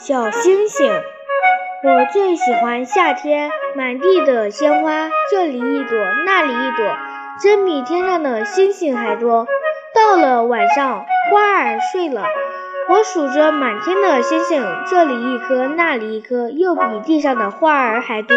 小星星。我最喜欢夏天满地的鲜花这里一朵那里一朵真比天上的星星还多。到了晚上花儿睡了我数着满天的星星这里一颗那里一颗又比地上的花儿还多。